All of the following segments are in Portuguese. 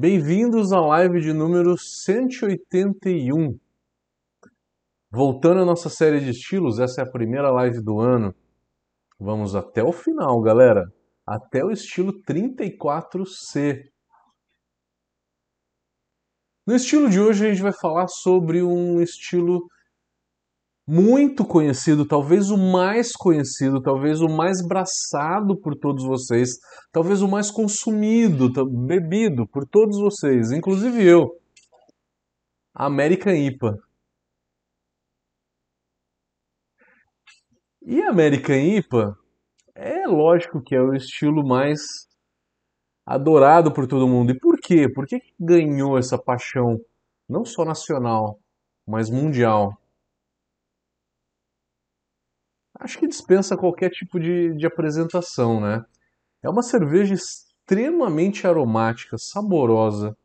Bem-vindos à live de número 181. Voltando à nossa série de estilos, essa é a primeira live do ano. Vamos até o final, galera. Até o estilo 34C. No estilo de hoje, a gente vai falar sobre um estilo muito conhecido, talvez o mais conhecido, talvez o mais braçado por todos vocês, talvez o mais consumido, bebido por todos vocês, inclusive eu. American IPA. E American IPA é lógico que é o estilo mais adorado por todo mundo. E por quê? Por que ganhou essa paixão não só nacional, mas mundial? Acho que dispensa qualquer tipo de, de apresentação, né? É uma cerveja extremamente aromática, saborosa,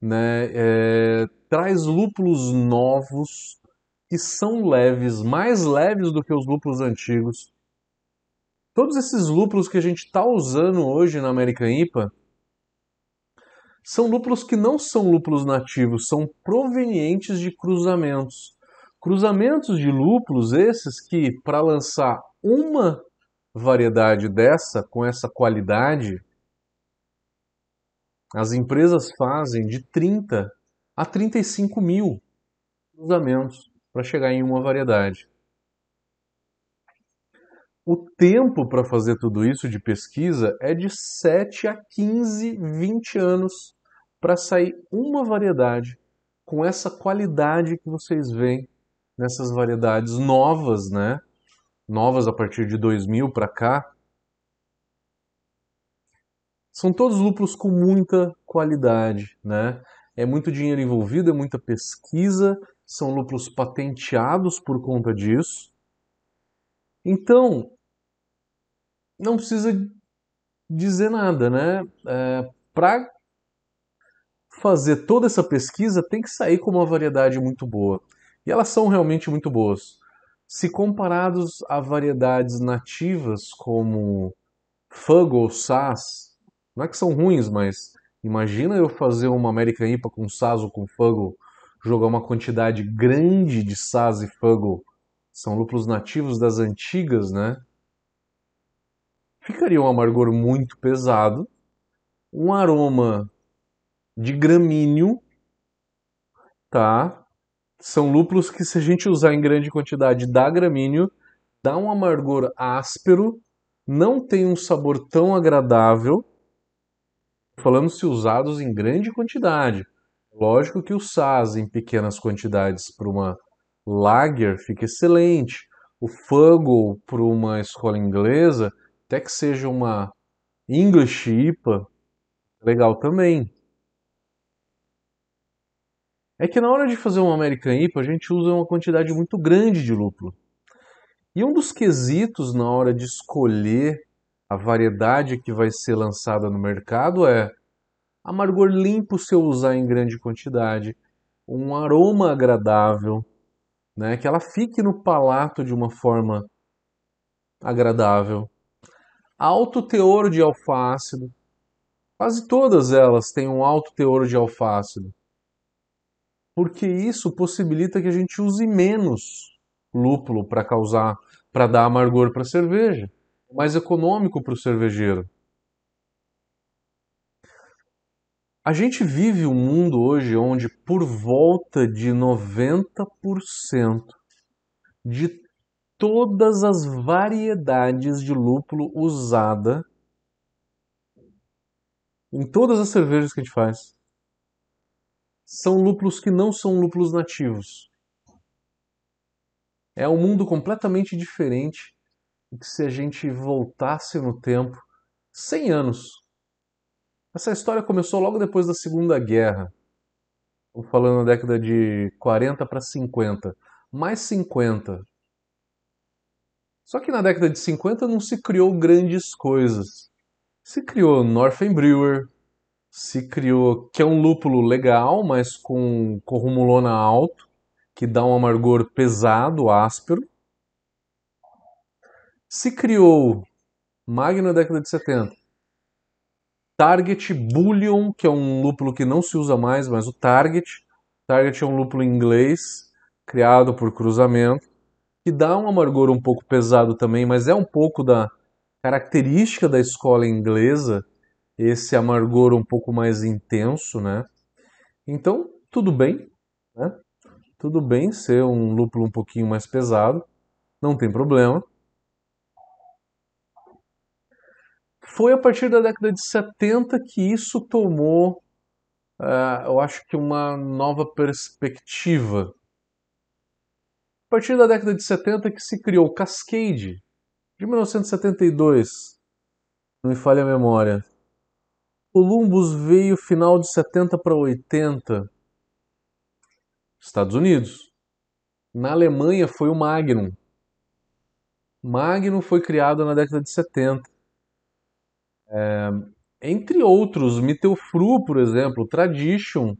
né? É, traz lúpulos novos que são leves, mais leves do que os lúpulos antigos. Todos esses lúpulos que a gente está usando hoje na American IPA são lúpulos que não são lúpulos nativos, são provenientes de cruzamentos. Cruzamentos de lúpulos esses que, para lançar uma variedade dessa, com essa qualidade, as empresas fazem de 30 a 35 mil cruzamentos para chegar em uma variedade. O tempo para fazer tudo isso de pesquisa é de 7 a 15, 20 anos para sair uma variedade com essa qualidade que vocês veem nessas variedades novas, né? Novas a partir de 2000 para cá. São todos lúpulos com muita qualidade, né? É muito dinheiro envolvido, é muita pesquisa, são lúpulos patenteados por conta disso. Então, não precisa dizer nada, né? É, para fazer toda essa pesquisa, tem que sair com uma variedade muito boa. E elas são realmente muito boas. Se comparados a variedades nativas como Fuggle ou Sass, não é que são ruins, mas imagina eu fazer uma American IPA com Sass ou com Fuggle, jogar uma quantidade grande de Sass e Fuggle, são lúpulos nativos das antigas, né? Ficaria um amargor muito pesado, um aroma de gramíneo, tá? São lúpulos que, se a gente usar em grande quantidade, dá gramíneo, dá um amargor áspero, não tem um sabor tão agradável. Falando se usados em grande quantidade. Lógico que o Saz em pequenas quantidades para uma lager fica excelente. O Fuggle para uma escola inglesa, até que seja uma English IPA, legal também é que na hora de fazer um American IPA a gente usa uma quantidade muito grande de lúpulo. E um dos quesitos na hora de escolher a variedade que vai ser lançada no mercado é amargor limpo se eu usar em grande quantidade, um aroma agradável, né, que ela fique no palato de uma forma agradável. Alto teor de alfácido. Quase todas elas têm um alto teor de alfácido porque isso possibilita que a gente use menos lúpulo para causar, para dar amargor para a cerveja, mais econômico para o cervejeiro. A gente vive um mundo hoje onde por volta de 90% de todas as variedades de lúpulo usada em todas as cervejas que a gente faz são lúpulos que não são lúpulos nativos. É um mundo completamente diferente que se a gente voltasse no tempo 100 anos. Essa história começou logo depois da Segunda Guerra. Estou falando na década de 40 para 50. Mais 50. Só que na década de 50 não se criou grandes coisas. Se criou Northern Brewer, se criou, que é um lúpulo legal, mas com corrumulona alto, que dá um amargor pesado, áspero. Se criou Magno na década de 70. Target Bullion, que é um lúpulo que não se usa mais, mas o Target. Target é um lúpulo inglês, criado por cruzamento, que dá um amargor um pouco pesado também, mas é um pouco da característica da escola inglesa, esse amargor um pouco mais intenso, né? Então, tudo bem, né? Tudo bem ser um lúpulo um pouquinho mais pesado, não tem problema. Foi a partir da década de 70 que isso tomou, uh, eu acho que uma nova perspectiva. A partir da década de 70 que se criou o Cascade, de 1972, não me falha a memória. Columbus veio final de 70 para 80, Estados Unidos. Na Alemanha foi o Magnum. Magnum foi criado na década de 70. É, entre outros, Mittelfru, por exemplo, Tradition,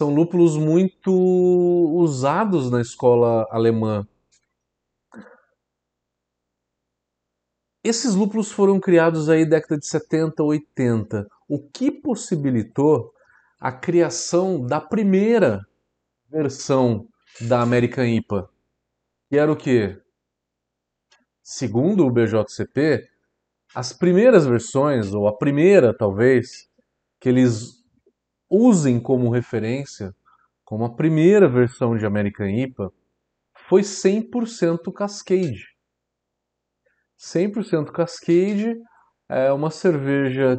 são lúpulos muito usados na escola alemã. Esses lúpulos foram criados aí década de 70, 80, o que possibilitou a criação da primeira versão da American IPA, que era o quê? Segundo o BJCP, as primeiras versões, ou a primeira talvez, que eles usem como referência, como a primeira versão de American IPA, foi 100% Cascade. 100% Cascade é uma cerveja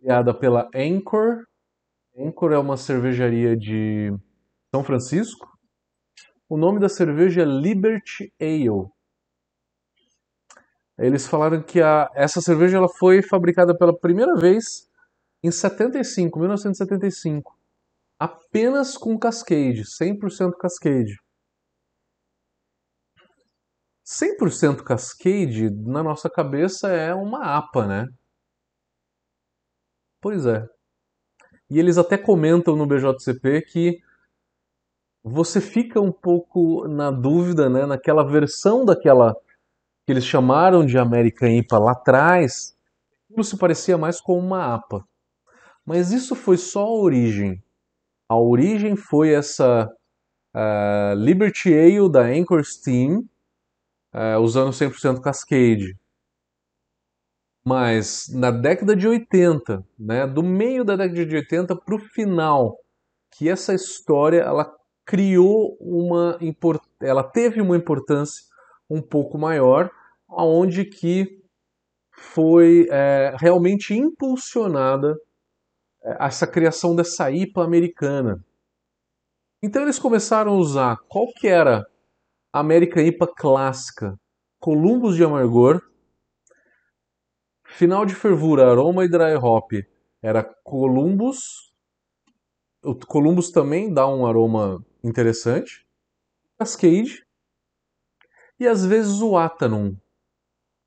criada pela Anchor. Anchor é uma cervejaria de São Francisco. O nome da cerveja é Liberty Ale. Eles falaram que a, essa cerveja ela foi fabricada pela primeira vez em 75, 1975. Apenas com Cascade, 100% Cascade. 100% Cascade, na nossa cabeça, é uma APA, né? Pois é. E eles até comentam no BJCP que você fica um pouco na dúvida, né, naquela versão daquela que eles chamaram de American IPA lá atrás, aquilo se parecia mais com uma APA. Mas isso foi só a origem. A origem foi essa uh, Liberty Ale da Anchor Steam, uh, usando 100% Cascade. Mas na década de 80, né, do meio da década de 80 para o final, que essa história ela criou uma ela teve uma importância um pouco maior, aonde que foi é, realmente impulsionada é, essa criação dessa IPA americana. Então eles começaram a usar qual que era América IPA clássica, Columbus de amargor, final de fervura, aroma e dry hop era Columbus. O Columbus também dá um aroma interessante. Cascade e às vezes o Atanon.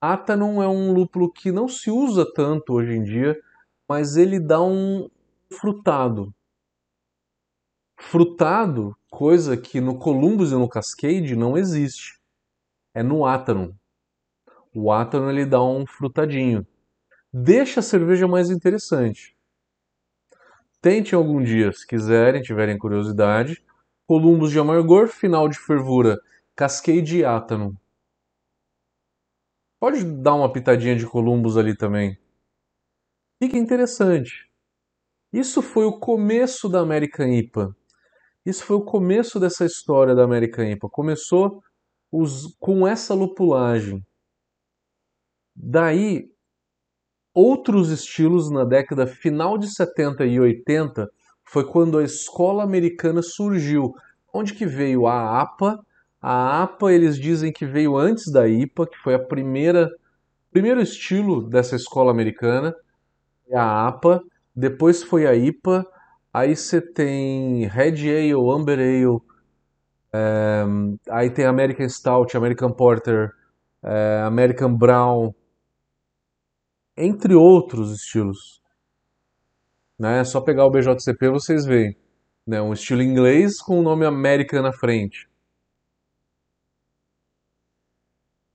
Atanon é um lúpulo que não se usa tanto hoje em dia, mas ele dá um frutado. Frutado, coisa que no Columbus e no Cascade não existe. É no Atanon. O Atanon ele dá um frutadinho. Deixa a cerveja mais interessante. Tente algum dia, se quiserem, tiverem curiosidade. Columbus de amargor, final de fervura Cascade e Átano. Pode dar uma pitadinha de Columbus ali também. Fica interessante. Isso foi o começo da American IPA. Isso foi o começo dessa história da American IPA. Começou os, com essa lupulagem. Daí, outros estilos na década final de 70 e 80 foi quando a escola americana surgiu. Onde que veio a APA a APA eles dizem que veio antes da IPA, que foi a primeira primeiro estilo dessa escola americana, a APA, depois foi a IPA, aí você tem Red Ale, Amber Ale, é, aí tem American Stout, American Porter, é, American Brown, entre outros estilos. Né? É só pegar o BJCP vocês veem. Né? Um estilo inglês com o nome American na frente.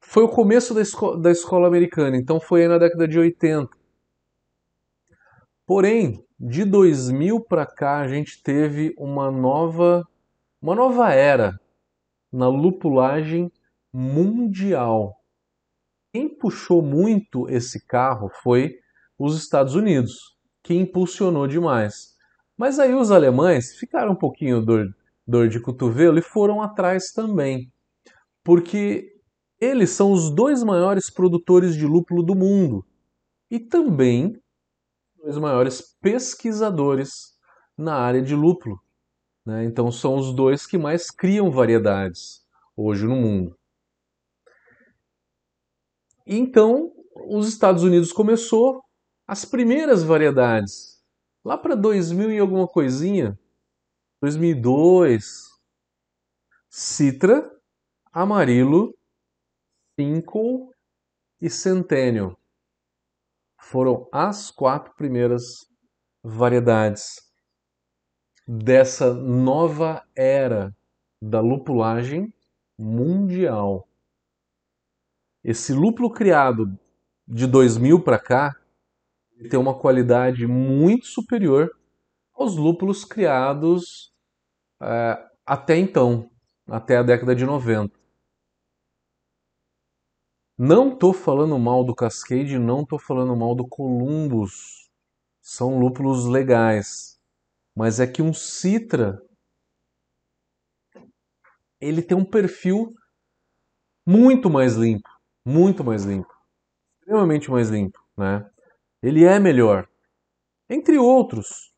Foi o começo da, esco da escola americana, então foi aí na década de 80. Porém, de 2000 para cá a gente teve uma nova uma nova era na lupulagem mundial. Quem puxou muito esse carro foi os Estados Unidos, que impulsionou demais. Mas aí os alemães ficaram um pouquinho dor, dor de cotovelo e foram atrás também, porque eles são os dois maiores produtores de lúpulo do mundo e também os maiores pesquisadores na área de lúpulo. Né? Então são os dois que mais criam variedades hoje no mundo. Então os Estados Unidos começou as primeiras variedades lá para 2000 e alguma coisinha, 2002, Citra, Amarilo, Cinco e Centennial foram as quatro primeiras variedades dessa nova era da lupulagem mundial. Esse lúpulo criado de 2000 para cá tem uma qualidade muito superior aos lúpulos criados é, até então, até a década de 90. Não estou falando mal do Cascade, não estou falando mal do Columbus. São lúpulos legais. Mas é que um Citra ele tem um perfil muito mais limpo, muito mais limpo, extremamente mais limpo, né? Ele é melhor. Entre outros,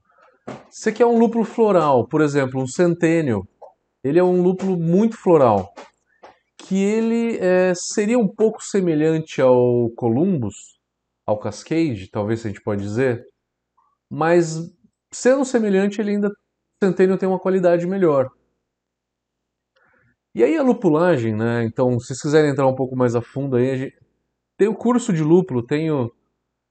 você quer um lúpulo floral, por exemplo, um Centennial, ele é um lúpulo muito floral que ele é, seria um pouco semelhante ao Columbus, ao Cascade, talvez a gente pode dizer, mas sendo semelhante, ele ainda Centennial tem uma qualidade melhor. E aí a lupulagem, né? Então, se vocês quiserem entrar um pouco mais a fundo aí, gente... tem o curso de lúpulo, tenho,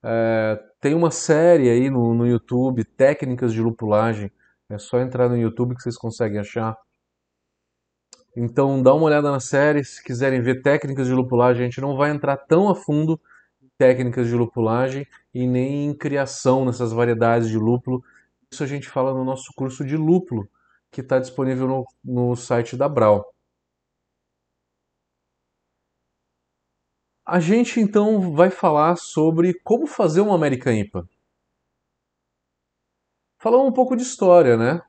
é, tem uma série aí no, no YouTube, técnicas de lupulagem. É só entrar no YouTube que vocês conseguem achar. Então dá uma olhada na série, se quiserem ver técnicas de lupulagem, a gente não vai entrar tão a fundo em técnicas de lupulagem e nem em criação nessas variedades de lúpulo. Isso a gente fala no nosso curso de lúpulo, que está disponível no, no site da Brau. A gente então vai falar sobre como fazer uma American IPA. Falamos um pouco de história, né?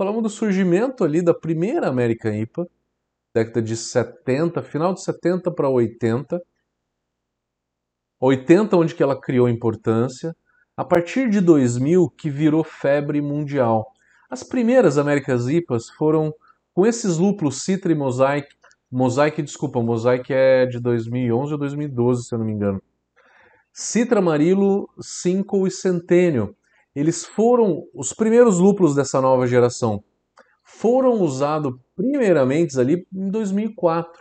Falamos do surgimento ali da primeira American IPA, década de 70, final de 70 para 80. 80 onde que ela criou importância, a partir de 2000 que virou febre mundial. As primeiras Américas IPAs foram com esses lúpulos Citra e Mosaic. Mosaic, desculpa, Mosaic é de 2011 ou 2012, se eu não me engano. Citra Amarillo, Cinco e Centênio eles foram os primeiros lúpulos dessa nova geração. Foram usados primeiramente ali em 2004.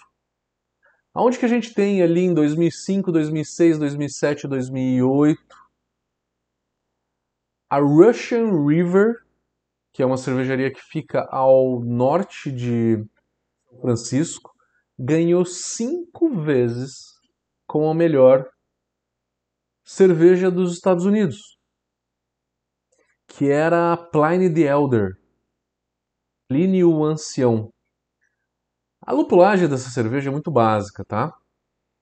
Aonde que a gente tem ali em 2005, 2006, 2007, 2008? A Russian River, que é uma cervejaria que fica ao norte de São Francisco, ganhou cinco vezes com a melhor cerveja dos Estados Unidos que era Pliny the Elder, Plínio o Ancião. A lupulagem dessa cerveja é muito básica, tá?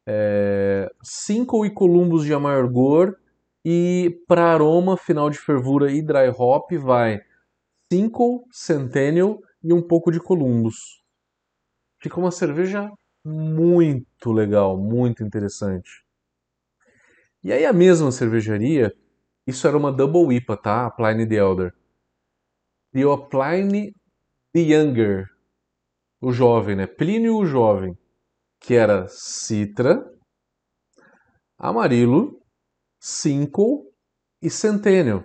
É, cinco e columbus de amargor e para aroma final de fervura e dry hop vai cinco centennial e um pouco de columbus. Fica uma cerveja muito legal, muito interessante. E aí a mesma cervejaria isso era uma double IPA, tá? Pliny the Elder. E o Pliny the Younger, o jovem, né? Plínio o jovem, que era Citra, Amarilo, Cinco e Centennial.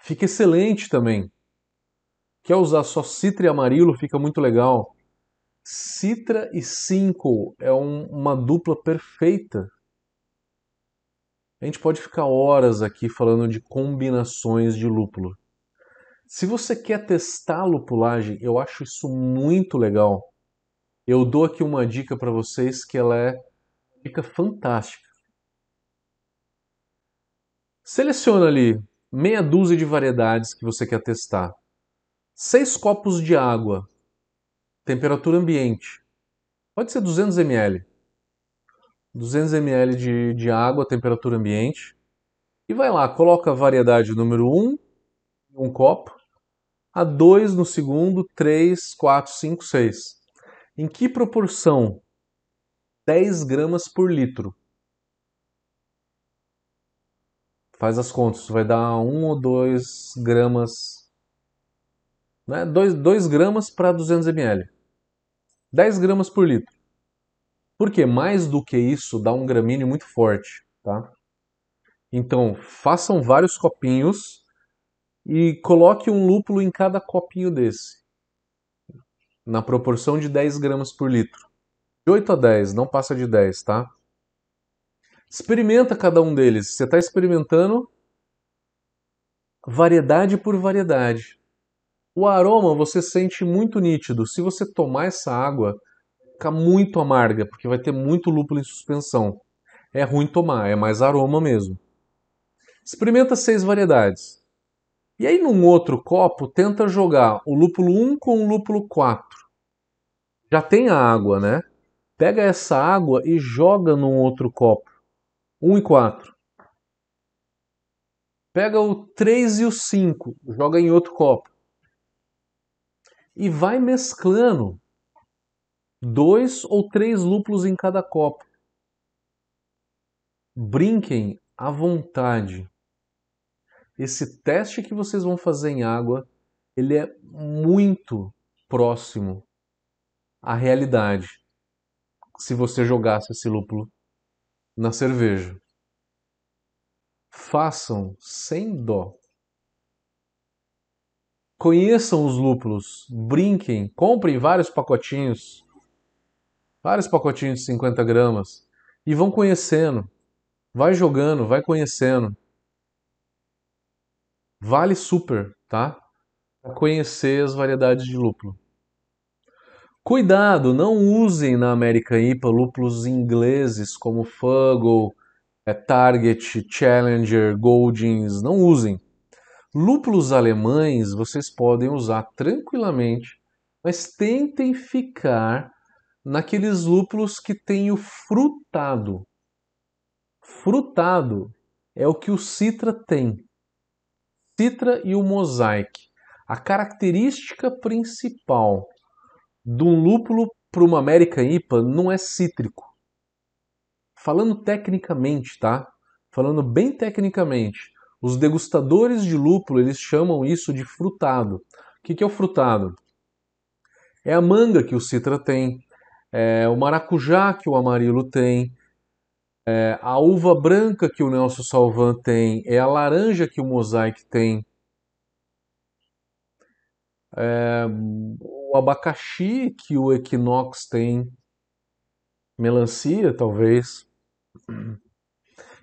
Fica excelente também. Quer usar só Citra e Amarilo, fica muito legal. Citra e Cinco é um, uma dupla perfeita a gente pode ficar horas aqui falando de combinações de lúpulo. Se você quer testar a lupulagem, eu acho isso muito legal. Eu dou aqui uma dica para vocês que ela é dica fantástica. Seleciona ali meia dúzia de variedades que você quer testar. Seis copos de água, temperatura ambiente. Pode ser 200 ml. 200 ml de, de água, temperatura ambiente. E vai lá, coloca a variedade número 1, um copo, a 2 no segundo, 3, 4, 5, 6. Em que proporção? 10 gramas por litro. Faz as contas, vai dar 1 ou 2 gramas. Né? 2, 2 gramas para 200 ml. 10 gramas por litro. Porque mais do que isso dá um gramíneo muito forte, tá? Então, façam vários copinhos e coloque um lúpulo em cada copinho desse, na proporção de 10 gramas por litro. De 8 a 10, não passa de 10, tá? Experimenta cada um deles. Você está experimentando variedade por variedade. O aroma você sente muito nítido. Se você tomar essa água, fica muito amarga, porque vai ter muito lúpulo em suspensão. É ruim tomar, é mais aroma mesmo. Experimenta seis variedades. E aí, num outro copo, tenta jogar o lúpulo 1 com o lúpulo 4. Já tem a água, né? Pega essa água e joga num outro copo. 1 e 4. Pega o 3 e o 5, joga em outro copo e vai mesclando dois ou três lúpulos em cada copo. Brinquem à vontade. Esse teste que vocês vão fazer em água, ele é muito próximo à realidade. Se você jogasse esse lúpulo na cerveja. Façam sem dó. Conheçam os lúpulos, brinquem, comprem vários pacotinhos, vários pacotinhos de 50 gramas e vão conhecendo. Vai jogando, vai conhecendo. Vale super, tá? Para conhecer as variedades de lúpulo. Cuidado, não usem na American IPA lúpulos ingleses como Fuggle, é, Target, Challenger, Goldings, não usem. Lúpulos alemães vocês podem usar tranquilamente, mas tentem ficar naqueles lúpulos que têm o frutado. Frutado é o que o Citra tem. Citra e o Mosaic. A característica principal de um lúpulo para uma American IPA não é cítrico. Falando tecnicamente, tá? Falando bem tecnicamente, os degustadores de lúpulo, eles chamam isso de frutado. O que, é o frutado? É a manga que o citra tem, é o maracujá que o amarilo tem, é a uva branca que o Nelson Salvan tem, é a laranja que o Mosaic tem, é o abacaxi que o Equinox tem, melancia talvez.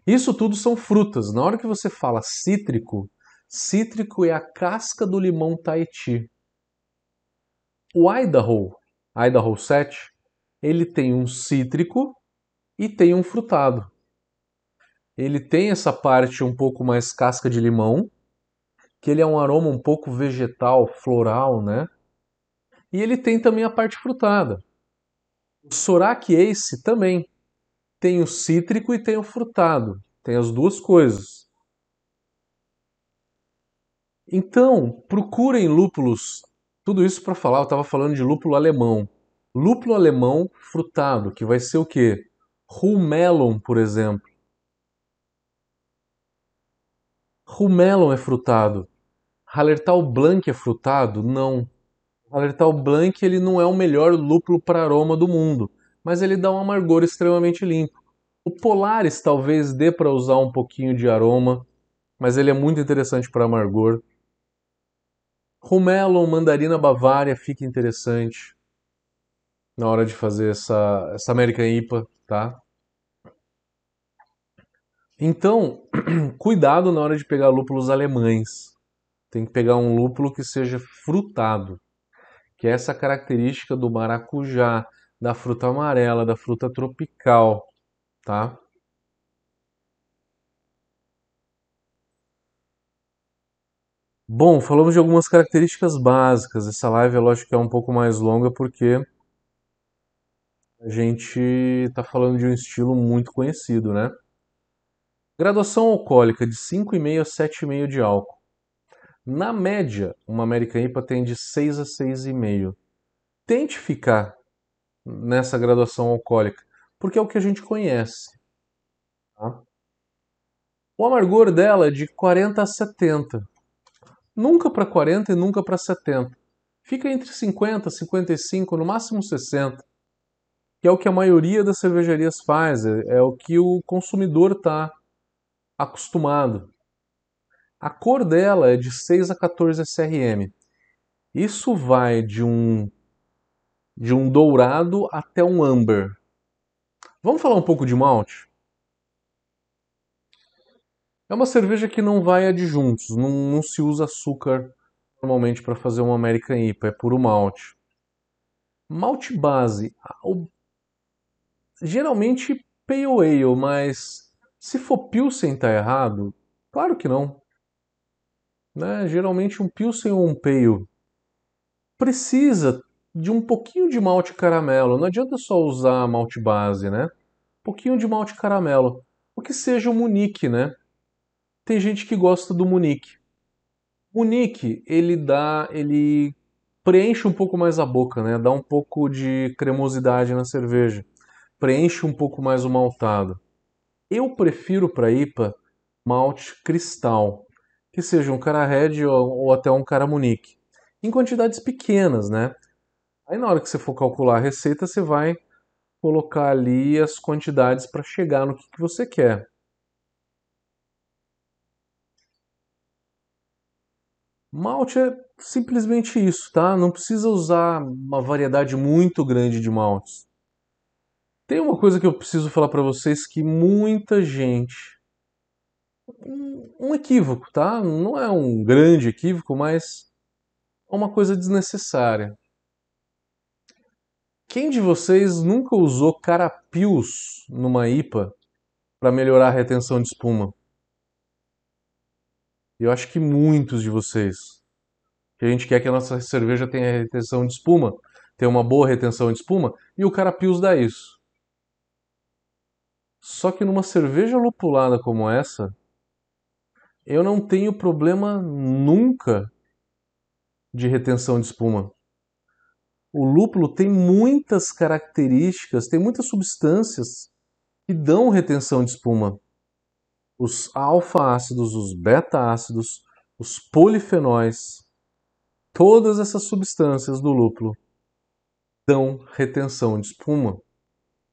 Isso tudo são frutas. Na hora que você fala cítrico, cítrico é a casca do limão Tahiti. O Idaho, Idaho 7, ele tem um cítrico e tem um frutado. Ele tem essa parte um pouco mais casca de limão, que ele é um aroma um pouco vegetal, floral, né? E ele tem também a parte frutada. O Sorak Ace também tem o cítrico e tem o frutado. Tem as duas coisas. Então, procurem lúpulos. Tudo isso para falar, eu estava falando de lúpulo alemão. Lúpulo alemão frutado, que vai ser o quê? Rumelon, por exemplo. Rumelon é frutado. Hallertau Blanc é frutado? Não. Hallertau Blanc ele não é o melhor lúpulo para aroma do mundo mas ele dá um amargor extremamente limpo. O Polaris talvez dê para usar um pouquinho de aroma, mas ele é muito interessante para amargor. Rumelon, mandarina bavária fica interessante na hora de fazer essa, essa American IPA, tá? Então, cuidado na hora de pegar lúpulos alemães. Tem que pegar um lúpulo que seja frutado, que é essa característica do maracujá, da fruta amarela, da fruta tropical, tá? Bom, falamos de algumas características básicas. Essa live, é lógico que é um pouco mais longa porque a gente está falando de um estilo muito conhecido, né? Graduação alcoólica de 5,5 a 7,5 de álcool. Na média, uma American IPA tem de 6 a 6,5. Tente ficar nessa graduação alcoólica, porque é o que a gente conhece. Tá? O amargor dela é de 40 a 70. Nunca para 40 e nunca para 70. Fica entre 50, 55, no máximo 60. Que é o que a maioria das cervejarias faz, é, é o que o consumidor está acostumado. A cor dela é de 6 a 14 SRM. Isso vai de um de um dourado até um amber. Vamos falar um pouco de malte? É uma cerveja que não vai adjuntos, não, não se usa açúcar normalmente para fazer uma American IPA, é puro malte. Malte base, geralmente pale ale, mas se for pilsen tá errado? Claro que não. Né? Geralmente um pilsen ou um pale precisa de um pouquinho de malte caramelo. Não adianta só usar malte base, né? Um pouquinho de malte caramelo. O que seja o Munique, né? Tem gente que gosta do Munique. Munique, ele dá, ele preenche um pouco mais a boca, né? Dá um pouco de cremosidade na cerveja. Preenche um pouco mais o maltado. Eu prefiro para IPA malte cristal, que seja um cara red ou, ou até um cara Munique, em quantidades pequenas, né? Aí na hora que você for calcular a receita, você vai colocar ali as quantidades para chegar no que, que você quer. Malte é simplesmente isso, tá? Não precisa usar uma variedade muito grande de maltes. Tem uma coisa que eu preciso falar para vocês que muita gente um equívoco, tá? Não é um grande equívoco, mas é uma coisa desnecessária. Quem de vocês nunca usou carapios numa IPA para melhorar a retenção de espuma? Eu acho que muitos de vocês. Que a gente quer que a nossa cerveja tenha retenção de espuma, tenha uma boa retenção de espuma, e o carapios dá isso. Só que numa cerveja lupulada como essa, eu não tenho problema nunca de retenção de espuma o lúpulo tem muitas características, tem muitas substâncias que dão retenção de espuma. Os alfa-ácidos, os beta-ácidos, os polifenóis, todas essas substâncias do lúpulo dão retenção de espuma.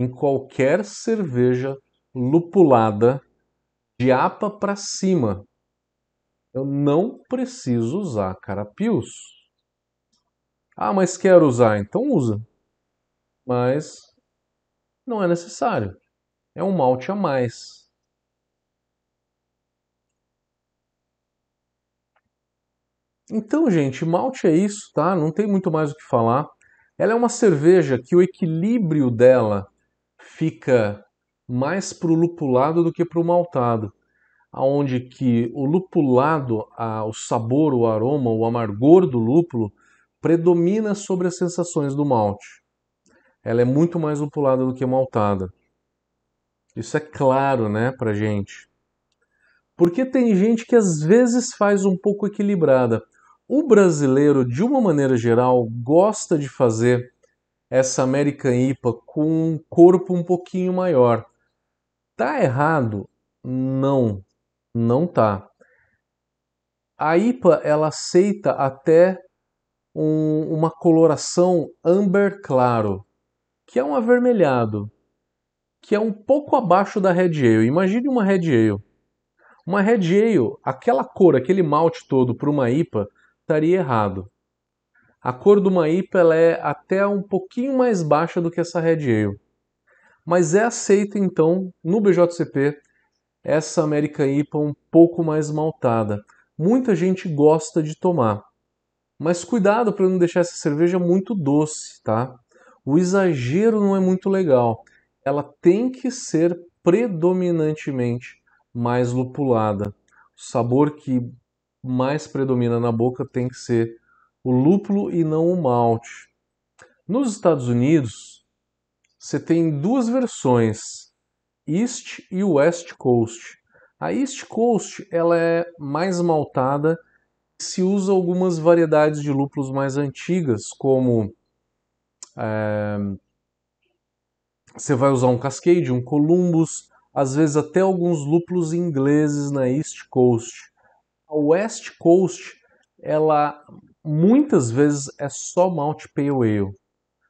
Em qualquer cerveja lupulada de APA para cima, eu não preciso usar carapios. Ah, mas quero usar, então usa. Mas não é necessário. É um malte a mais. Então, gente, malte é isso, tá? Não tem muito mais o que falar. Ela é uma cerveja que o equilíbrio dela fica mais pro lupulado do que pro maltado, aonde que o lupulado, a, o sabor, o aroma, o amargor do lúpulo predomina sobre as sensações do malte. Ela é muito mais lupulada do que maltada. Isso é claro, né, pra gente. Porque tem gente que às vezes faz um pouco equilibrada. O brasileiro, de uma maneira geral, gosta de fazer essa American IPA com um corpo um pouquinho maior. Tá errado? Não, não tá. A IPA ela aceita até um, uma coloração amber claro, que é um avermelhado, que é um pouco abaixo da Red Ale. Imagine uma Red Ale. Uma Red Ale, aquela cor, aquele malte todo para uma IPA, estaria errado. A cor de uma IPA é até um pouquinho mais baixa do que essa Red Ale. Mas é aceita então no BJCP essa American IPA um pouco mais maltada. Muita gente gosta de tomar. Mas cuidado para não deixar essa cerveja muito doce, tá? O exagero não é muito legal. Ela tem que ser predominantemente mais lupulada. O sabor que mais predomina na boca tem que ser o lúpulo e não o malte. Nos Estados Unidos, você tem duas versões, East e West Coast. A East Coast ela é mais maltada, se usa algumas variedades de lúpulos mais antigas, como é, você vai usar um Cascade, um Columbus, às vezes até alguns lúpulos ingleses na East Coast. A West Coast, ela muitas vezes é só Malt Pale Ale.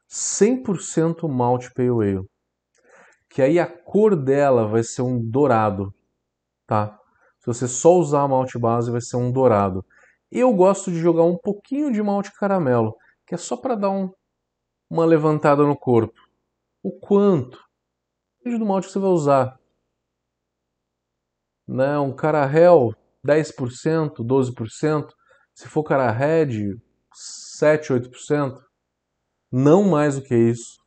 100% Malt Pale Ale. Que aí a cor dela vai ser um dourado, tá? Se você só usar malte base, vai ser um dourado. Eu gosto de jogar um pouquinho de malte caramelo, que é só para dar um, uma levantada no corpo. O quanto? Depende do malte que você vai usar. Né? Um carahel, 10%, 12%. Se for red, 7, 8%. Não mais do que isso.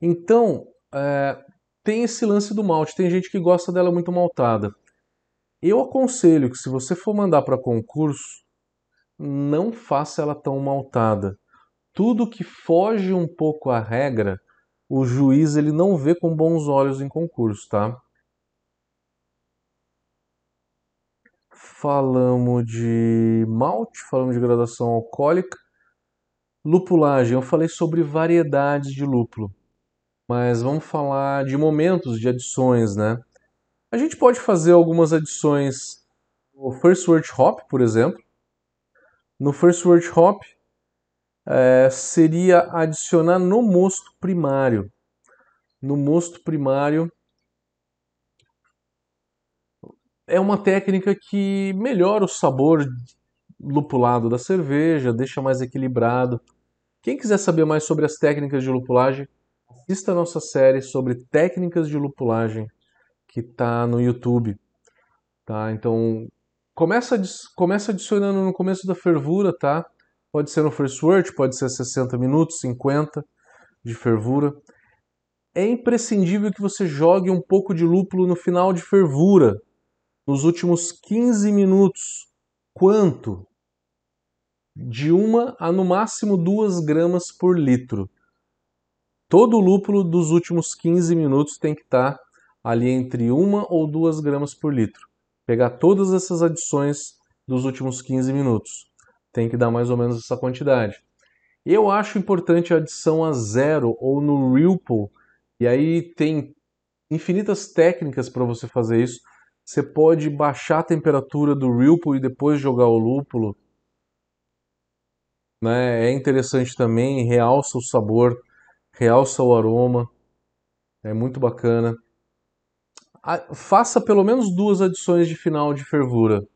Então, é, tem esse lance do malte. Tem gente que gosta dela muito maltada. Eu aconselho que se você for mandar para concurso, não faça ela tão maltada tudo que foge um pouco à regra, o juiz ele não vê com bons olhos em concurso, tá? Falamos de malte, falamos de graduação alcoólica. Lupulagem, eu falei sobre variedades de lúpulo. Mas vamos falar de momentos de adições, né? A gente pode fazer algumas adições no First Word Hop, por exemplo. No First Word Hop, é, seria adicionar no mosto primário. No mosto primário é uma técnica que melhora o sabor lupulado da cerveja, deixa mais equilibrado. Quem quiser saber mais sobre as técnicas de lupulagem, assista a nossa série sobre técnicas de lupulagem que está no YouTube. Tá? Então, começa, começa adicionando no começo da fervura, tá? Pode ser no first word, pode ser 60 minutos, 50 de fervura. É imprescindível que você jogue um pouco de lúpulo no final de fervura, nos últimos 15 minutos. Quanto? De uma a no máximo 2 gramas por litro. Todo o lúpulo dos últimos 15 minutos tem que estar ali entre 1 ou 2 gramas por litro. Pegar todas essas adições dos últimos 15 minutos tem que dar mais ou menos essa quantidade. Eu acho importante a adição a zero ou no Ripple, e aí tem infinitas técnicas para você fazer isso. Você pode baixar a temperatura do Ripple e depois jogar o lúpulo. Né? É interessante também, realça o sabor, realça o aroma. É muito bacana. Faça pelo menos duas adições de final de fervura.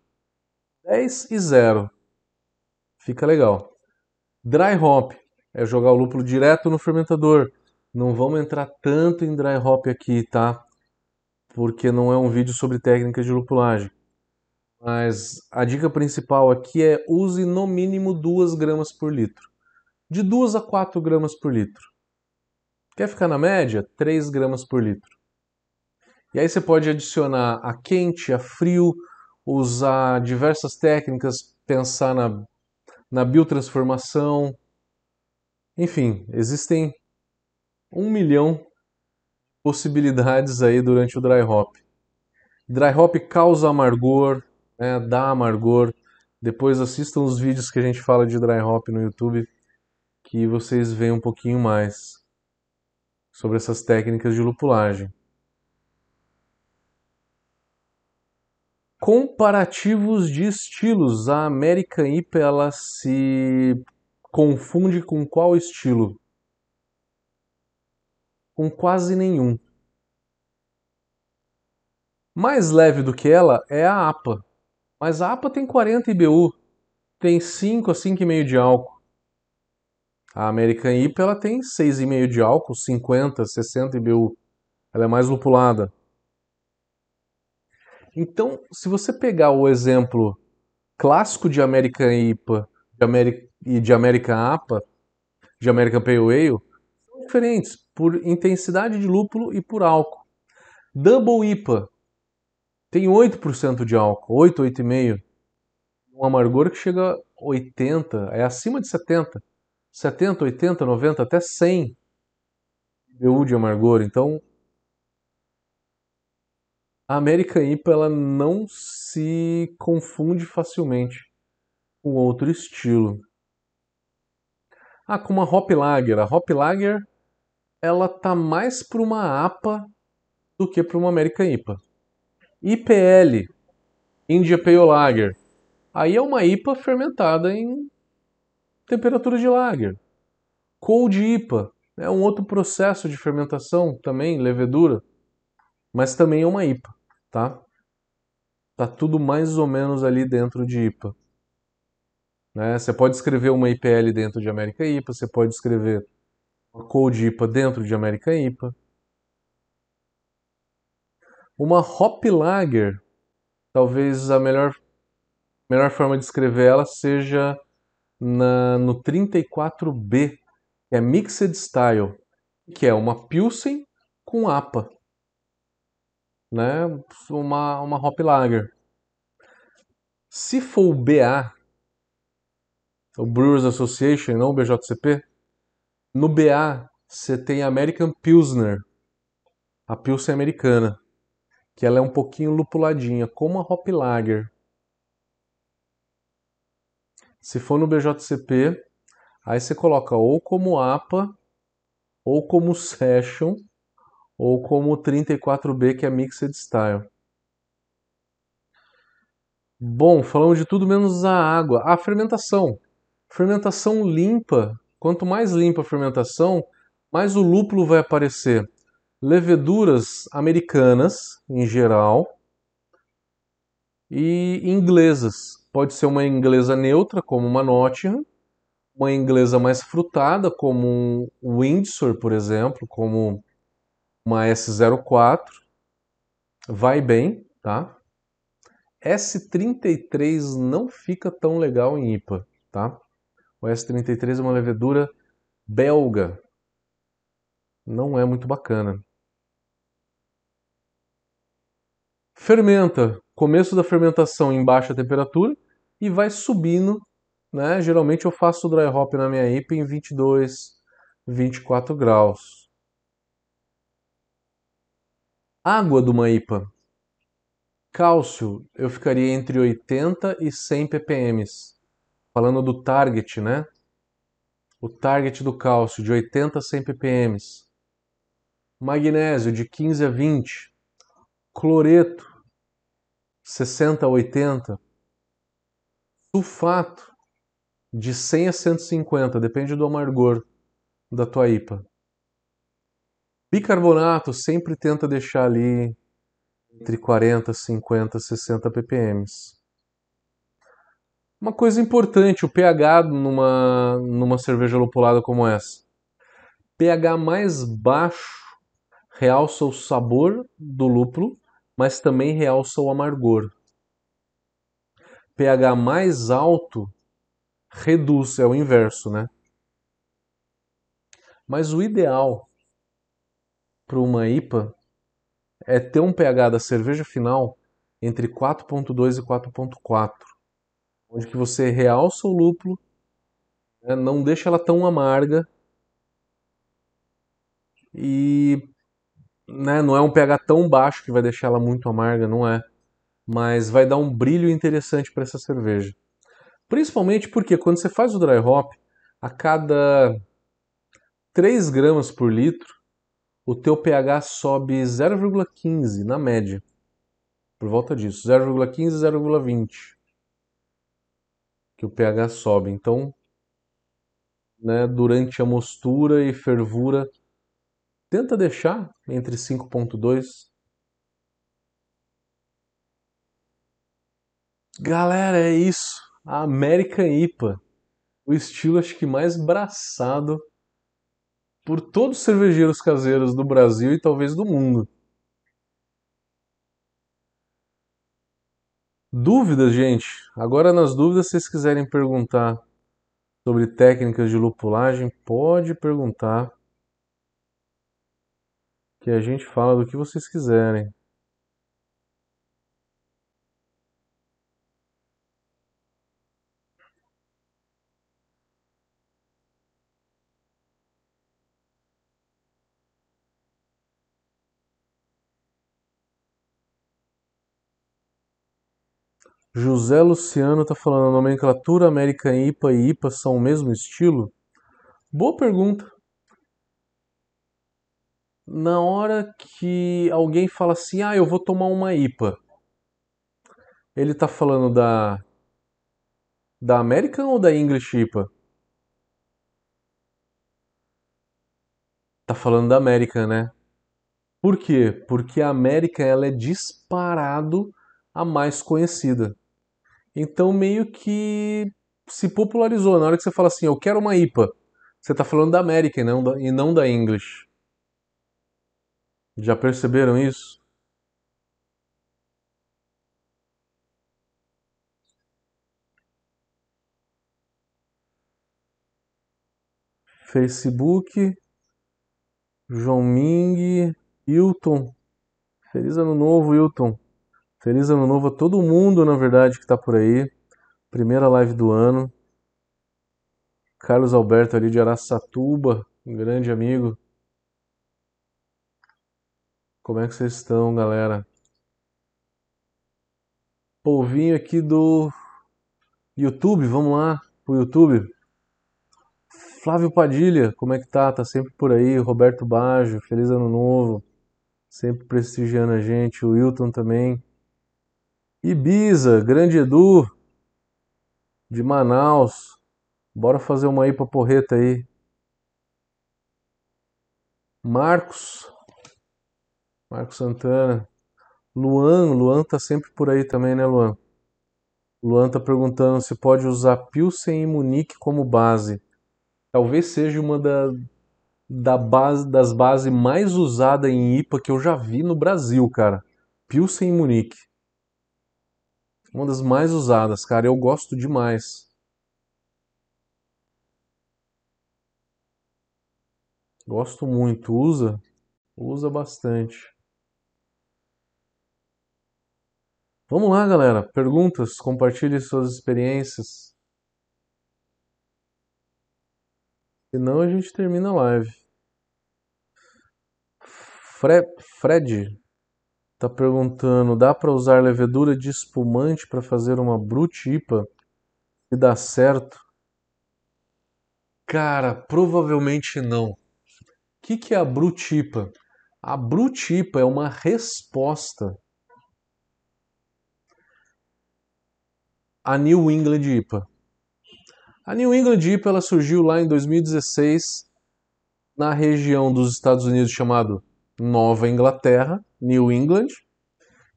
10 e 0 fica legal. Dry hop é jogar o lúpulo direto no fermentador. Não vamos entrar tanto em dry hop aqui, tá? Porque não é um vídeo sobre técnicas de lupulagem. Mas a dica principal aqui é use no mínimo 2 gramas por litro. De 2 a 4 gramas por litro. Quer ficar na média? 3 gramas por litro. E aí você pode adicionar a quente, a frio, usar diversas técnicas, pensar na na biotransformação. Enfim, existem um milhão possibilidades aí durante o dry hop. Dry hop causa amargor, né, dá amargor. Depois assistam os vídeos que a gente fala de dry hop no YouTube, que vocês veem um pouquinho mais sobre essas técnicas de lupulagem. comparativos de estilos. A American IPA ela se confunde com qual estilo? Com quase nenhum. Mais leve do que ela é a APA. Mas a APA tem 40 IBU, tem 5 a 5,5 de álcool. A American IPA ela tem 6,5 de álcool, 50, 60 IBU. Ela é mais lupulada. Então, se você pegar o exemplo clássico de American IPA de Ameri e de American APA, de American Pale Ale, diferentes por intensidade de lúpulo e por álcool. Double IPA tem 8% de álcool, 8, 8,5%. Um amargor que chega a 80, é acima de 70. 70, 80, 90, até 100 IBU de amargor. Então, a American IPA ela não se confunde facilmente com outro estilo. Ah, com uma Hop Lager. A Hop Lager ela tá mais para uma APA do que para uma American IPA. IPL, India Pale Lager. Aí é uma IPA fermentada em temperatura de lager. Cold IPA é um outro processo de fermentação também, levedura, mas também é uma IPA, tá? Tá tudo mais ou menos ali dentro de IPA. Né? Você pode escrever uma IPL dentro de América IPA, você pode escrever uma Cold IPA dentro de América IPA. Uma Hop Lager, talvez a melhor, melhor forma de escrever ela seja na, no 34B, que é Mixed Style, que é uma Pilsen com APA. Né? Uma, uma Hop Lager. Se for o BA, o Brewers Association, não o BJCP, no BA você tem American Pilsner, a Pilsen americana, que ela é um pouquinho lupuladinha, como a Hop Lager. Se for no BJCP, aí você coloca ou como APA, ou como Session, ou como 34B, que é Mixed Style. Bom, falamos de tudo menos a água. A fermentação. Fermentação limpa. Quanto mais limpa a fermentação, mais o lúpulo vai aparecer. Leveduras americanas, em geral, e inglesas. Pode ser uma inglesa neutra, como uma Nottingham, uma inglesa mais frutada, como um Windsor, por exemplo, como uma S04. Vai bem, tá? S33 não fica tão legal em IPA, tá? O S33 é uma levedura belga. Não é muito bacana. Fermenta. Começo da fermentação em baixa temperatura e vai subindo. Né? Geralmente eu faço dry hop na minha IPA em 22, 24 graus. Água de uma IPA. Cálcio, eu ficaria entre 80 e 100 ppm falando do target, né? O target do cálcio de 80 a 100 ppm. Magnésio de 15 a 20. Cloreto 60 a 80. Sulfato de 100 a 150, depende do amargor da tua IPA. Bicarbonato sempre tenta deixar ali entre 40, 50, 60 ppm. Uma coisa importante, o pH numa, numa cerveja lupulada como essa. pH mais baixo realça o sabor do lúpulo, mas também realça o amargor. pH mais alto reduz, é o inverso, né? Mas o ideal para uma IPA é ter um pH da cerveja final entre 4.2 e 4.4 onde que você realça o lúpulo, né, não deixa ela tão amarga e né, não é um pH tão baixo que vai deixar ela muito amarga, não é. Mas vai dar um brilho interessante para essa cerveja. Principalmente porque quando você faz o dry hop, a cada 3 gramas por litro, o teu pH sobe 0,15 na média. Por volta disso, 0,15, 0,20 que o pH sobe. Então, né, durante a mostura e fervura, tenta deixar entre 5.2. Galera, é isso. A American IPA. O estilo acho que mais braçado por todos os cervejeiros caseiros do Brasil e talvez do mundo. Dúvidas, gente? Agora nas dúvidas, se vocês quiserem perguntar sobre técnicas de lupulagem, pode perguntar. Que a gente fala do que vocês quiserem. José Luciano tá falando, a nomenclatura American IPA e IPA são o mesmo estilo? Boa pergunta. Na hora que alguém fala assim, ah, eu vou tomar uma IPA, ele tá falando da da American ou da English IPA? Tá falando da American, né? Por quê? Porque a América ela é disparado a mais conhecida. Então meio que se popularizou. Na hora que você fala assim, eu quero uma IPA, você está falando da América e não da, e não da English. Já perceberam isso? Facebook, João Ming, Hilton. Feliz ano novo, Hilton. Feliz ano novo a todo mundo, na verdade, que está por aí. Primeira live do ano. Carlos Alberto ali de Araçatuba, um grande amigo. Como é que vocês estão, galera? Povinho aqui do YouTube, vamos lá pro YouTube. Flávio Padilha, como é que tá? Tá sempre por aí. Roberto Baggio, feliz ano novo. Sempre prestigiando a gente. O Wilton também. Ibiza, Grande Edu, de Manaus. Bora fazer uma aí pra porreta aí. Marcos, Marcos Santana. Luan, Luan tá sempre por aí também, né, Luan? Luan tá perguntando se pode usar Pilsen e Munique como base. Talvez seja uma da, da base, das bases mais usadas em IPA que eu já vi no Brasil, cara. Pilsen e Munique. Uma das mais usadas, cara. Eu gosto demais. Gosto muito. Usa? Usa bastante. Vamos lá, galera. Perguntas, compartilhe suas experiências. Senão a gente termina a live. Fre Fred tá perguntando: dá para usar levedura de espumante para fazer uma brutipa e dá certo? Cara, provavelmente não. O que, que é a brutipa? A brutipa é uma resposta à New England IPA. A New England IPA ela surgiu lá em 2016 na região dos Estados Unidos chamado Nova Inglaterra, New England,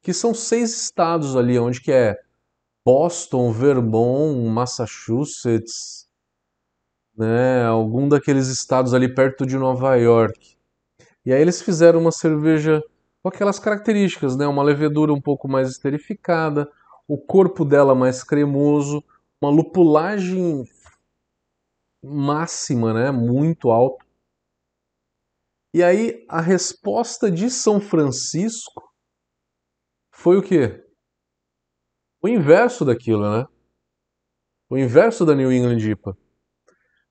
que são seis estados ali, onde que é Boston, Vermont, Massachusetts, né, algum daqueles estados ali perto de Nova York. E aí eles fizeram uma cerveja com aquelas características, né, uma levedura um pouco mais esterificada, o corpo dela mais cremoso, uma lupulagem máxima, né? Muito alto. E aí a resposta de São Francisco foi o quê? O inverso daquilo, né? O inverso da New England IPA.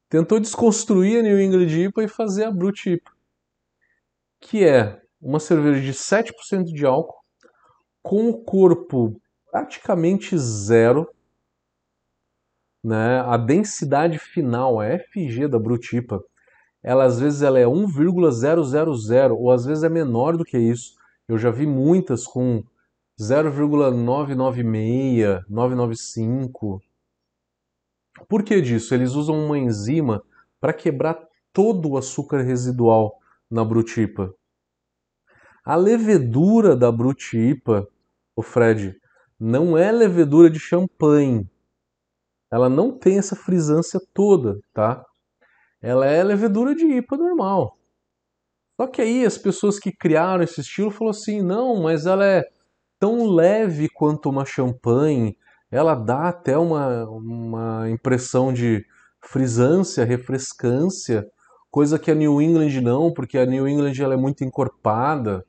Tentou desconstruir a New England IPA e fazer a Brut IPA, que é uma cerveja de 7% de álcool, com o corpo praticamente zero, né? A densidade final, a FG da Brutipa, ela às vezes ela é 1,000 ou às vezes é menor do que isso. Eu já vi muitas com 0,996, 995. Por que disso? Eles usam uma enzima para quebrar todo o açúcar residual na brutipa. A levedura da brutipa, o Fred, não é levedura de champanhe ela não tem essa frisância toda, tá? Ela é levedura de IPA normal. Só que aí as pessoas que criaram esse estilo falaram assim, não, mas ela é tão leve quanto uma champanhe, ela dá até uma, uma impressão de frisância, refrescância, coisa que a New England não, porque a New England ela é muito encorpada.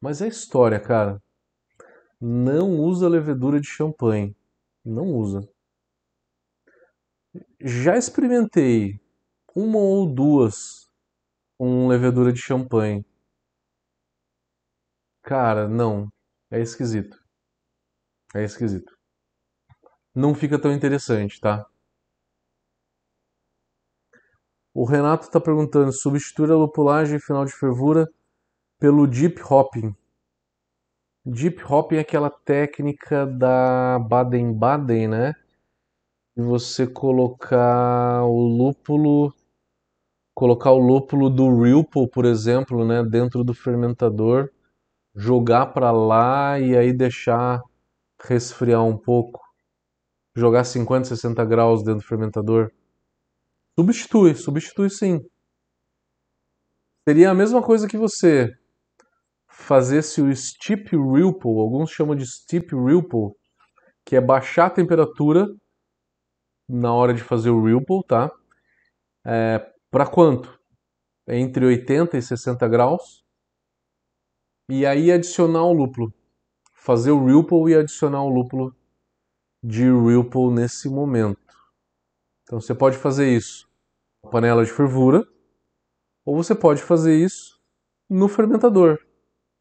Mas é história, cara. Não usa levedura de champanhe. Não usa. Já experimentei uma ou duas com levedura de champanhe. Cara, não. É esquisito. É esquisito. Não fica tão interessante, tá? O Renato está perguntando: substituir a lupulagem final de fervura pelo deep hopping. Deep hopping é aquela técnica da Baden-Baden, né? De você colocar o lúpulo, colocar o lúpulo do Ripple, por exemplo, né, dentro do fermentador, jogar para lá e aí deixar resfriar um pouco. Jogar 50, 60 graus dentro do fermentador. Substitui, substitui sim. Seria a mesma coisa que você fazesse o steep ripple, alguns chamam de steep ripple, que é baixar a temperatura na hora de fazer o ripple, tá? É, para quanto? Entre 80 e 60 graus. E aí adicionar o lúpulo. Fazer o ripple e adicionar o lúpulo de ripple nesse momento. Então você pode fazer isso na panela de fervura, ou você pode fazer isso no fermentador.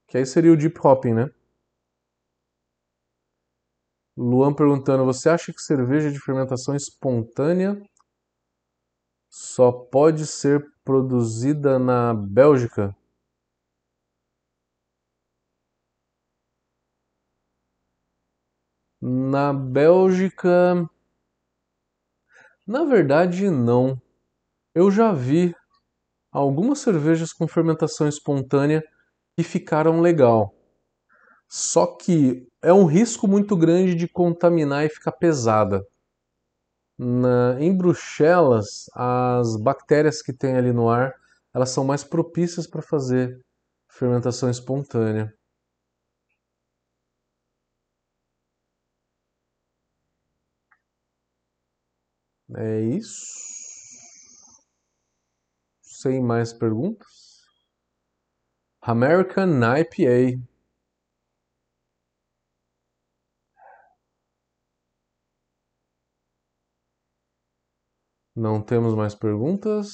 Que aí seria o deep hopping, né? Luan perguntando: você acha que cerveja de fermentação espontânea só pode ser produzida na Bélgica? Na Bélgica, na verdade, não. Eu já vi algumas cervejas com fermentação espontânea e ficaram legal. Só que é um risco muito grande de contaminar e ficar pesada. Na, em Bruxelas, as bactérias que tem ali no ar, elas são mais propícias para fazer fermentação espontânea. É isso. Sem mais perguntas? American IPA. Não temos mais perguntas?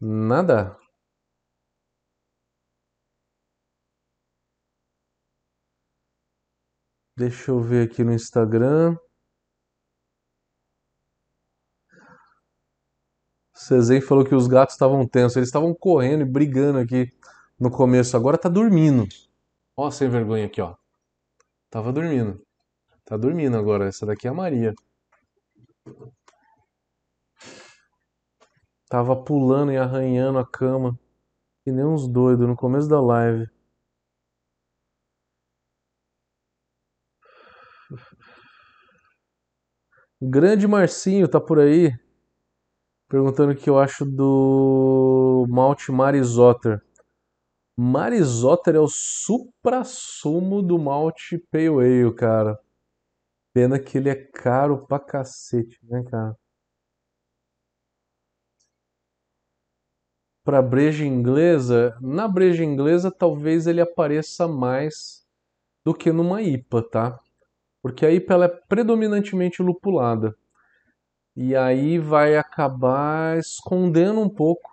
Nada? Deixa eu ver aqui no Instagram. Cezen falou que os gatos estavam tensos. Eles estavam correndo e brigando aqui no começo. Agora tá dormindo. Ó, sem vergonha aqui, ó. Tava dormindo. Tá dormindo agora. Essa daqui é a Maria. Tava pulando e arranhando a cama. Que nem uns doidos no começo da live. Grande Marcinho tá por aí perguntando o que eu acho do malte Marizotter. Marizotter é o supra-sumo do malte Pale Ale, cara. Pena que ele é caro pra cacete, né, cara? Pra breja inglesa, na breja inglesa talvez ele apareça mais do que numa IPA, tá? Porque a IPA ela é predominantemente lupulada. E aí vai acabar escondendo um pouco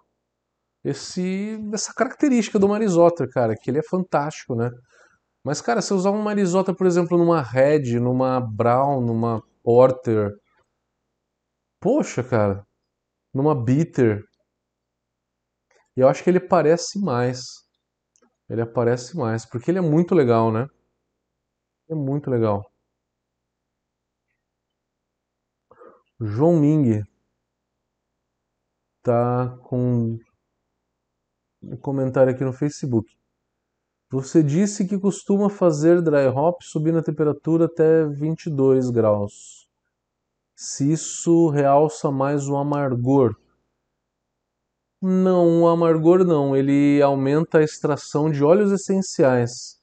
esse essa característica do Marisota, cara, que ele é fantástico, né? Mas, cara, se eu usar um Marisota, por exemplo, numa Red, numa Brown, numa Porter, poxa, cara, numa Bitter, eu acho que ele parece mais. Ele aparece mais, porque ele é muito legal, né? É muito legal. João Ming tá com um comentário aqui no Facebook. Você disse que costuma fazer dry hop subindo a temperatura até 22 graus. Se isso realça mais o amargor. Não, o amargor não, ele aumenta a extração de óleos essenciais.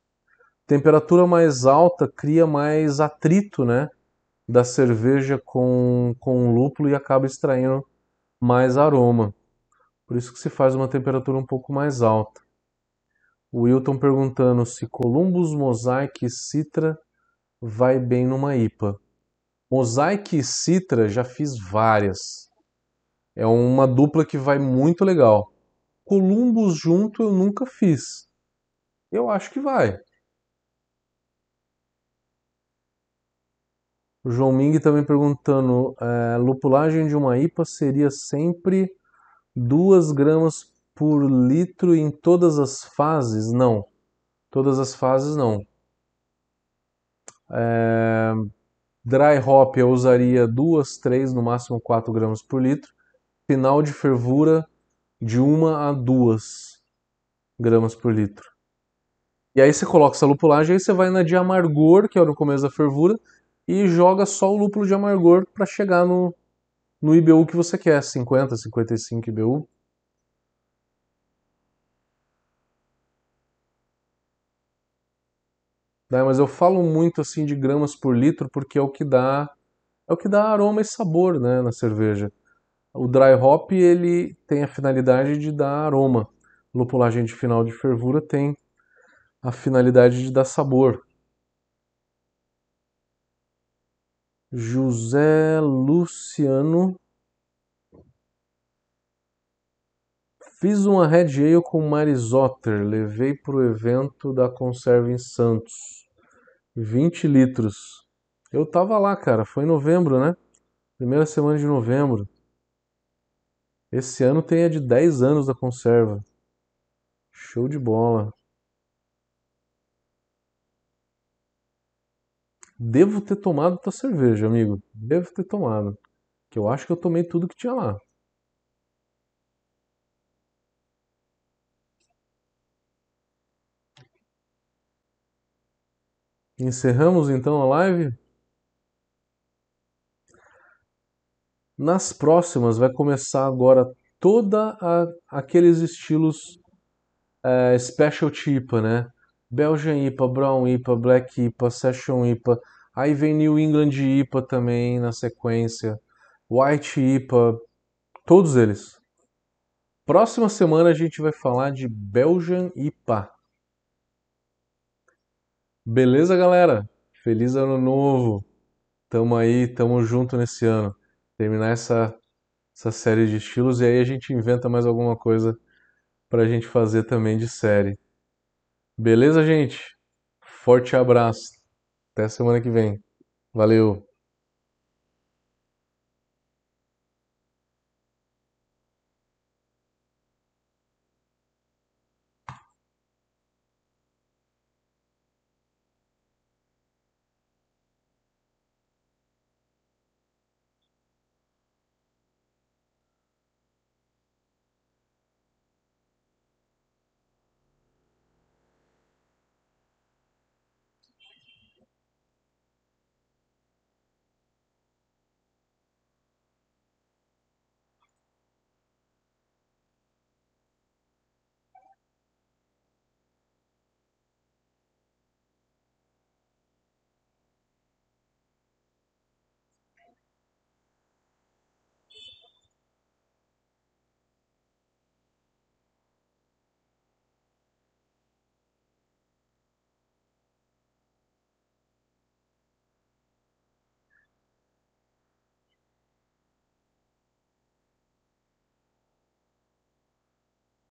Temperatura mais alta cria mais atrito, né? da cerveja com, com lúpulo e acaba extraindo mais aroma. Por isso que se faz uma temperatura um pouco mais alta. O Wilton perguntando se Columbus, Mosaic e Citra vai bem numa IPA. Mosaic e Citra já fiz várias. É uma dupla que vai muito legal. Columbus junto eu nunca fiz. Eu acho que vai. O João Ming também perguntando: é, lupulagem de uma IPA seria sempre 2 gramas por litro em todas as fases? Não. Todas as fases não. É, dry hop eu usaria 2, 3, no máximo 4 gramas por litro. Final de fervura de 1 a 2 gramas por litro. E aí você coloca essa lupulagem, aí você vai na de amargor, que é no começo da fervura, e joga só o lúpulo de amargor para chegar no, no IBU que você quer, 50, 55 IBU. Né? Mas eu falo muito assim de gramas por litro porque é o que dá é o que dá aroma e sabor, né, na cerveja. O dry hop ele tem a finalidade de dar aroma. Lupulagem de final de fervura tem a finalidade de dar sabor. José Luciano Fiz uma Red Ale com Marisotter, levei pro evento da Conserva em Santos. 20 litros. Eu tava lá, cara, foi em novembro, né? Primeira semana de novembro. Esse ano tem a de 10 anos da conserva. Show de bola. Devo ter tomado tua cerveja, amigo. Devo ter tomado. Que eu acho que eu tomei tudo que tinha lá. Encerramos então a live? Nas próximas vai começar agora toda a, aqueles estilos é, Specialty IPA, né? Belgian IPA, Brown IPA, Black IPA, Session IPA. Aí vem New England IPA também na sequência. White IPA, todos eles. Próxima semana a gente vai falar de Belgian IPA. Beleza, galera? Feliz ano novo. Tamo aí, tamo junto nesse ano. Terminar essa, essa série de estilos e aí a gente inventa mais alguma coisa pra gente fazer também de série. Beleza, gente? Forte abraço. Até semana que vem. Valeu!